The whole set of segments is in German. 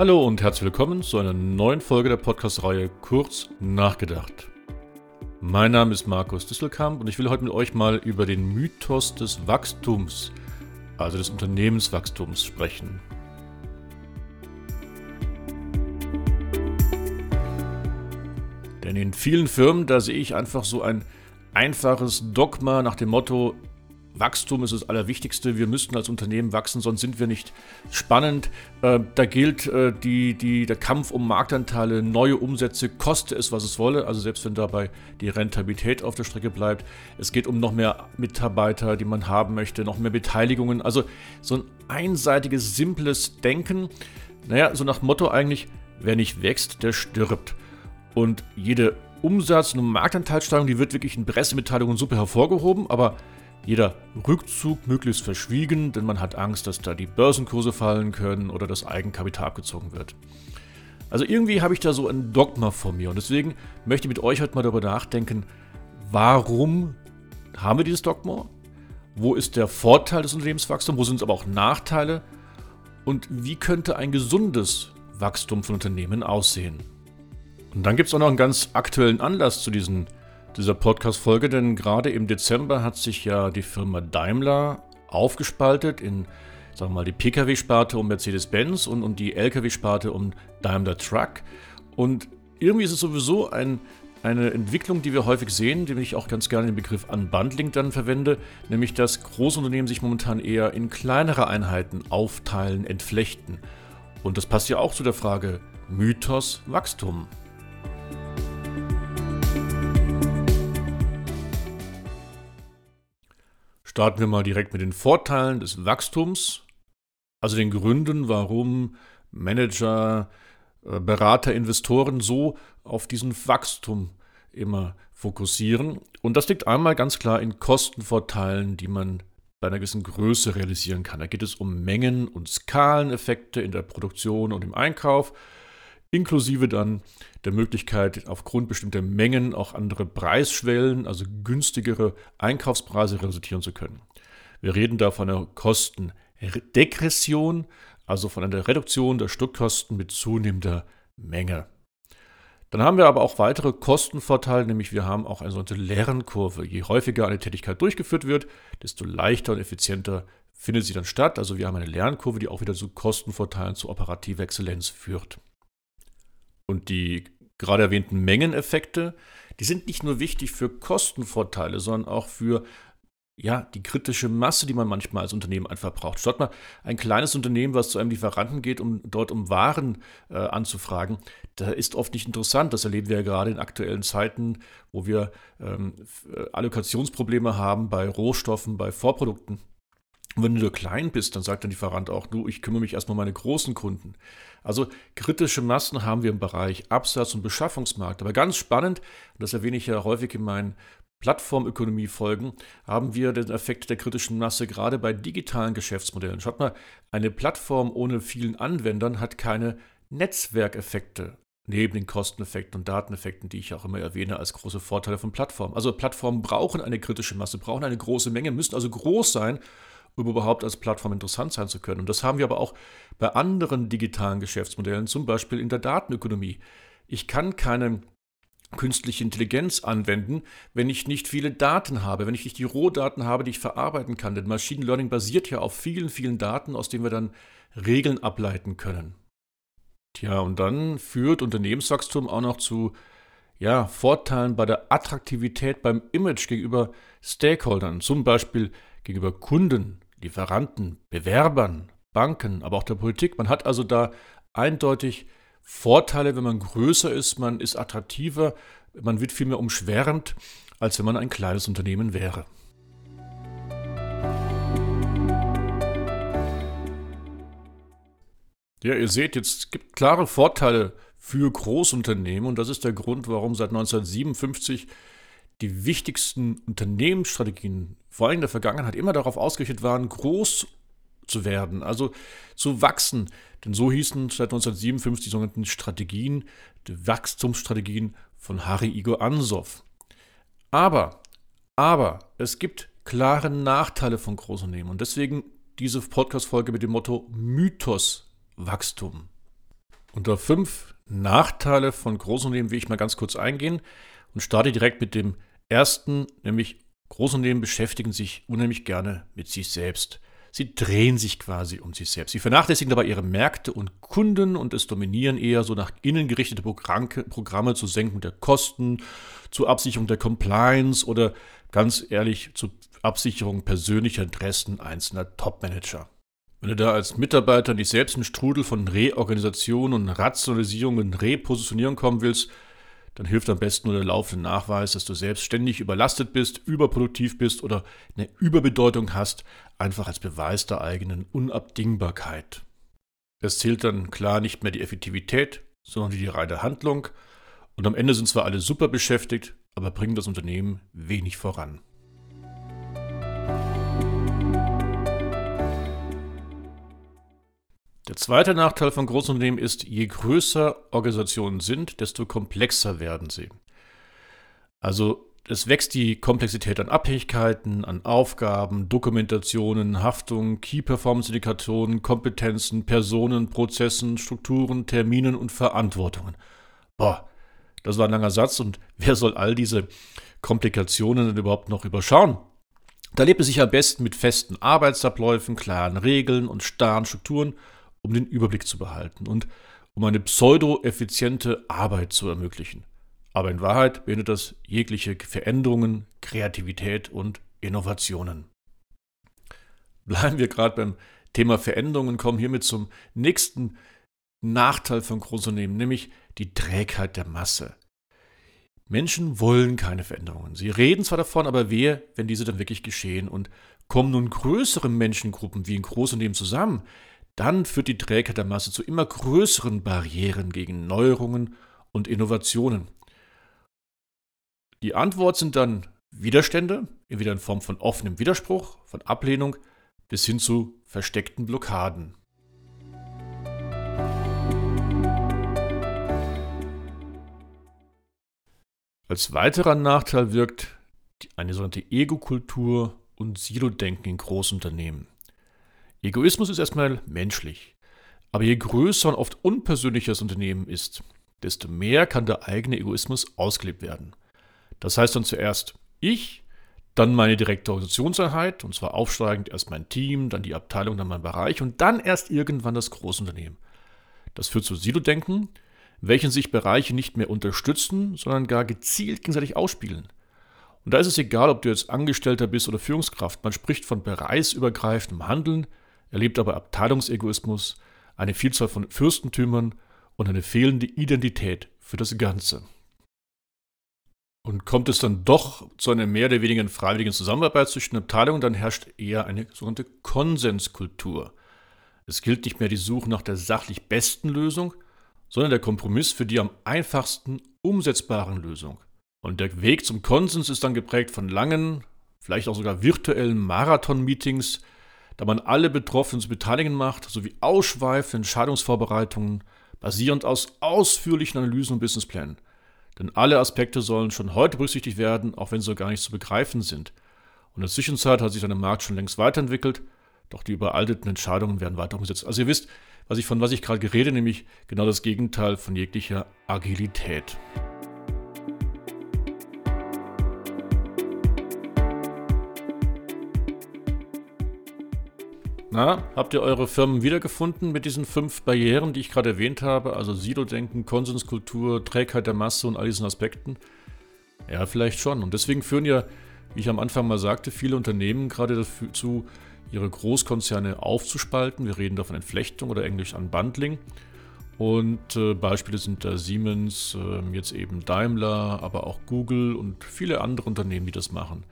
Hallo und herzlich willkommen zu einer neuen Folge der Podcast-Reihe Kurz nachgedacht. Mein Name ist Markus Disselkamp und ich will heute mit euch mal über den Mythos des Wachstums, also des Unternehmenswachstums, sprechen. Denn in vielen Firmen, da sehe ich einfach so ein einfaches Dogma nach dem Motto, Wachstum ist das Allerwichtigste. Wir müssten als Unternehmen wachsen, sonst sind wir nicht spannend. Äh, da gilt äh, die, die, der Kampf um Marktanteile, neue Umsätze, koste es, was es wolle. Also selbst wenn dabei die Rentabilität auf der Strecke bleibt. Es geht um noch mehr Mitarbeiter, die man haben möchte, noch mehr Beteiligungen. Also so ein einseitiges, simples Denken. Naja, so nach Motto eigentlich, wer nicht wächst, der stirbt. Und jede Umsatz- und Marktanteilsteigerung, die wird wirklich in Pressemitteilungen super hervorgehoben, aber jeder Rückzug möglichst verschwiegen, denn man hat Angst, dass da die Börsenkurse fallen können oder das Eigenkapital abgezogen wird. Also irgendwie habe ich da so ein Dogma vor mir und deswegen möchte ich mit euch heute mal darüber nachdenken, warum haben wir dieses Dogma? Wo ist der Vorteil des Unternehmenswachstums? Wo sind es aber auch Nachteile? Und wie könnte ein gesundes Wachstum von Unternehmen aussehen? Und dann gibt es auch noch einen ganz aktuellen Anlass zu diesen dieser Podcast-Folge, denn gerade im Dezember hat sich ja die Firma Daimler aufgespaltet in, sagen wir mal, die Pkw-Sparte um Mercedes-Benz und, und die Lkw-Sparte um Daimler Truck. Und irgendwie ist es sowieso ein, eine Entwicklung, die wir häufig sehen, die ich auch ganz gerne den Begriff Unbundling dann verwende, nämlich dass Großunternehmen sich momentan eher in kleinere Einheiten aufteilen, entflechten. Und das passt ja auch zu der Frage Mythos Wachstum. Starten wir mal direkt mit den Vorteilen des Wachstums, also den Gründen, warum Manager, äh, Berater, Investoren so auf diesen Wachstum immer fokussieren. Und das liegt einmal ganz klar in Kostenvorteilen, die man bei einer gewissen Größe realisieren kann. Da geht es um Mengen- und Skaleneffekte in der Produktion und im Einkauf inklusive dann der Möglichkeit, aufgrund bestimmter Mengen auch andere Preisschwellen, also günstigere Einkaufspreise resultieren zu können. Wir reden da von einer Kostendegression, also von einer Reduktion der Stückkosten mit zunehmender Menge. Dann haben wir aber auch weitere Kostenvorteile, nämlich wir haben auch eine sogenannte Lernkurve. Je häufiger eine Tätigkeit durchgeführt wird, desto leichter und effizienter findet sie dann statt. Also wir haben eine Lernkurve, die auch wieder zu Kostenvorteilen, zu operativer Exzellenz führt. Und die gerade erwähnten Mengeneffekte, die sind nicht nur wichtig für Kostenvorteile, sondern auch für ja, die kritische Masse, die man manchmal als Unternehmen einfach braucht. Statt mal ein kleines Unternehmen, was zu einem Lieferanten geht, um dort um Waren äh, anzufragen, da ist oft nicht interessant. Das erleben wir ja gerade in aktuellen Zeiten, wo wir ähm, Allokationsprobleme haben bei Rohstoffen, bei Vorprodukten. Und wenn du klein bist, dann sagt der Lieferant auch, du, ich kümmere mich erstmal um meine großen Kunden. Also kritische Massen haben wir im Bereich Absatz- und Beschaffungsmarkt. Aber ganz spannend, und das erwähne ich ja häufig in meinen Plattformökonomie-Folgen, haben wir den Effekt der kritischen Masse gerade bei digitalen Geschäftsmodellen. Schaut mal, eine Plattform ohne vielen Anwendern hat keine Netzwerkeffekte neben den Kosteneffekten und Dateneffekten, die ich auch immer erwähne als große Vorteile von Plattformen. Also Plattformen brauchen eine kritische Masse, brauchen eine große Menge, müssen also groß sein, um überhaupt als Plattform interessant sein zu können. Und das haben wir aber auch bei anderen digitalen Geschäftsmodellen, zum Beispiel in der Datenökonomie. Ich kann keine künstliche Intelligenz anwenden, wenn ich nicht viele Daten habe, wenn ich nicht die Rohdaten habe, die ich verarbeiten kann. Denn Machine Learning basiert ja auf vielen, vielen Daten, aus denen wir dann Regeln ableiten können. Tja, und dann führt Unternehmenswachstum auch noch zu ja, Vorteilen bei der Attraktivität beim Image gegenüber Stakeholdern, zum Beispiel gegenüber Kunden, Lieferanten, Bewerbern, Banken, aber auch der Politik. Man hat also da eindeutig Vorteile, wenn man größer ist, man ist attraktiver, man wird viel mehr umschwärmt, als wenn man ein kleines Unternehmen wäre. Ja, ihr seht, jetzt gibt klare Vorteile für Großunternehmen und das ist der Grund, warum seit 1957 die wichtigsten Unternehmensstrategien, vor allem in der Vergangenheit, immer darauf ausgerichtet waren, groß zu werden, also zu wachsen. Denn so hießen seit 1957 die sogenannten Strategien, die Wachstumsstrategien von Harry Igor Ansoff. Aber, aber, es gibt klare Nachteile von Großunternehmen und deswegen diese Podcast-Folge mit dem Motto Mythos Wachstum. Unter fünf Nachteile von Großunternehmen will ich mal ganz kurz eingehen und starte direkt mit dem ersten, nämlich Großunternehmen beschäftigen sich unheimlich gerne mit sich selbst. Sie drehen sich quasi um sich selbst. Sie vernachlässigen dabei ihre Märkte und Kunden und es dominieren eher so nach innen gerichtete Programme zur Senkung der Kosten, zur Absicherung der Compliance oder ganz ehrlich zur Absicherung persönlicher Interessen einzelner Topmanager. Wenn du da als Mitarbeiter nicht selbst einen Strudel von Reorganisation und Rationalisierung und Repositionierung kommen willst, dann hilft am besten nur der laufende Nachweis, dass du selbst ständig überlastet bist, überproduktiv bist oder eine Überbedeutung hast, einfach als Beweis der eigenen Unabdingbarkeit. Es zählt dann klar nicht mehr die Effektivität, sondern die reine Handlung. Und am Ende sind zwar alle super beschäftigt, aber bringen das Unternehmen wenig voran. Der zweite Nachteil von Großunternehmen ist, je größer Organisationen sind, desto komplexer werden sie. Also es wächst die Komplexität an Abhängigkeiten, an Aufgaben, Dokumentationen, Haftung, Key-Performance-Indikatoren, Kompetenzen, Personen, Prozessen, Strukturen, Terminen und Verantwortungen. Boah, das war ein langer Satz und wer soll all diese Komplikationen denn überhaupt noch überschauen? Da lebt es sich am besten mit festen Arbeitsabläufen, klaren Regeln und starren Strukturen um den Überblick zu behalten und um eine pseudo-effiziente Arbeit zu ermöglichen. Aber in Wahrheit beendet das jegliche Veränderungen, Kreativität und Innovationen. Bleiben wir gerade beim Thema Veränderungen, kommen hiermit zum nächsten Nachteil von Großunternehmen, nämlich die Trägheit der Masse. Menschen wollen keine Veränderungen. Sie reden zwar davon, aber wer, wenn diese dann wirklich geschehen? Und kommen nun größere Menschengruppen wie in Großunternehmen zusammen, dann führt die Trägheit der Masse zu immer größeren Barrieren gegen Neuerungen und Innovationen. Die Antwort sind dann Widerstände, entweder in Form von offenem Widerspruch, von Ablehnung bis hin zu versteckten Blockaden. Als weiterer Nachteil wirkt eine sogenannte Ego-Kultur und Silo-Denken in Großunternehmen. Egoismus ist erstmal menschlich. Aber je größer und oft unpersönlicher das Unternehmen ist, desto mehr kann der eigene Egoismus ausgelebt werden. Das heißt dann zuerst ich, dann meine direkte Organisationseinheit, und zwar aufsteigend erst mein Team, dann die Abteilung, dann mein Bereich und dann erst irgendwann das Großunternehmen. Das führt zu Silo-Denken, welchen sich Bereiche nicht mehr unterstützen, sondern gar gezielt gegenseitig ausspielen. Und da ist es egal, ob du jetzt Angestellter bist oder Führungskraft, man spricht von bereichsübergreifendem Handeln, erlebt aber Abteilungsegoismus, eine Vielzahl von Fürstentümern und eine fehlende Identität für das Ganze. Und kommt es dann doch zu einer mehr oder weniger freiwilligen Zusammenarbeit zwischen Abteilungen, dann herrscht eher eine sogenannte Konsenskultur. Es gilt nicht mehr die Suche nach der sachlich besten Lösung, sondern der Kompromiss für die am einfachsten umsetzbaren Lösung. Und der Weg zum Konsens ist dann geprägt von langen, vielleicht auch sogar virtuellen Marathon-Meetings, da man alle Betroffenen zu beteiligen macht, sowie ausschweifende Entscheidungsvorbereitungen basierend aus ausführlichen Analysen und Businessplänen. Denn alle Aspekte sollen schon heute berücksichtigt werden, auch wenn sie gar nicht zu begreifen sind. Und in der Zwischenzeit hat sich dann der Markt schon längst weiterentwickelt, doch die überalteten Entscheidungen werden weiter umgesetzt. Also ihr wisst, was ich von was ich gerade gerede, nämlich genau das Gegenteil von jeglicher Agilität. Na, habt ihr eure Firmen wiedergefunden mit diesen fünf Barrieren, die ich gerade erwähnt habe? Also Silo-Denken, Konsenskultur, Trägheit der Masse und all diesen Aspekten? Ja, vielleicht schon. Und deswegen führen ja, wie ich am Anfang mal sagte, viele Unternehmen gerade dazu, ihre Großkonzerne aufzuspalten. Wir reden da von Entflechtung oder englisch Unbundling. Und äh, Beispiele sind da Siemens, äh, jetzt eben Daimler, aber auch Google und viele andere Unternehmen, die das machen.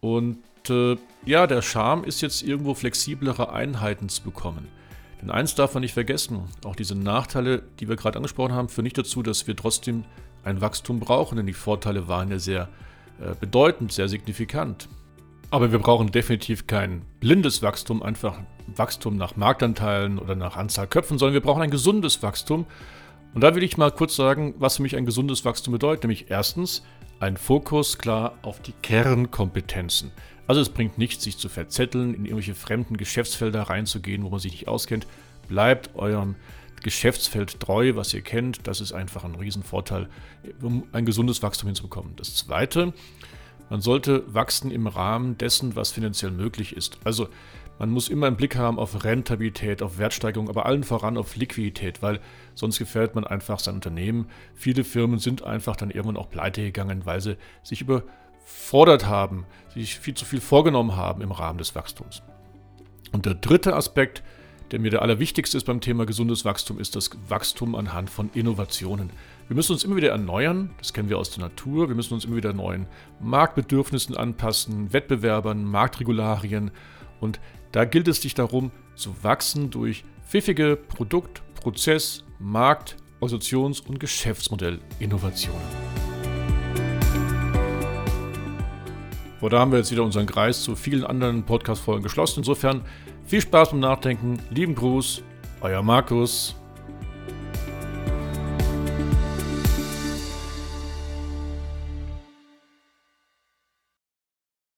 Und äh, ja, der Charme ist jetzt irgendwo flexiblere Einheiten zu bekommen. Denn eins darf man nicht vergessen, auch diese Nachteile, die wir gerade angesprochen haben, führen nicht dazu, dass wir trotzdem ein Wachstum brauchen, denn die Vorteile waren ja sehr äh, bedeutend, sehr signifikant. Aber wir brauchen definitiv kein blindes Wachstum, einfach Wachstum nach Marktanteilen oder nach Anzahl Köpfen, sondern wir brauchen ein gesundes Wachstum. Und da will ich mal kurz sagen, was für mich ein gesundes Wachstum bedeutet. Nämlich erstens ein Fokus klar auf die Kernkompetenzen. Also es bringt nichts, sich zu verzetteln, in irgendwelche fremden Geschäftsfelder reinzugehen, wo man sich nicht auskennt. Bleibt eurem Geschäftsfeld treu, was ihr kennt. Das ist einfach ein Riesenvorteil, um ein gesundes Wachstum hinzubekommen. Das Zweite, man sollte wachsen im Rahmen dessen, was finanziell möglich ist. Also man muss immer einen Blick haben auf Rentabilität, auf Wertsteigerung, aber allen voran auf Liquidität, weil sonst gefällt man einfach sein Unternehmen. Viele Firmen sind einfach dann irgendwann auch pleite gegangen, weil sie sich überfordert haben, sich viel zu viel vorgenommen haben im Rahmen des Wachstums. Und der dritte Aspekt, der mir der allerwichtigste ist beim Thema gesundes Wachstum, ist das Wachstum anhand von Innovationen. Wir müssen uns immer wieder erneuern, das kennen wir aus der Natur, wir müssen uns immer wieder neuen Marktbedürfnissen anpassen, Wettbewerbern, Marktregularien und da gilt es sich darum, zu wachsen durch pfiffige Produkt-, Prozess-, Markt-, Organisations- und Geschäftsmodellinnovationen. Und da haben wir jetzt wieder unseren Kreis zu vielen anderen Podcast-Folgen geschlossen. Insofern viel Spaß beim Nachdenken. Lieben Gruß, euer Markus.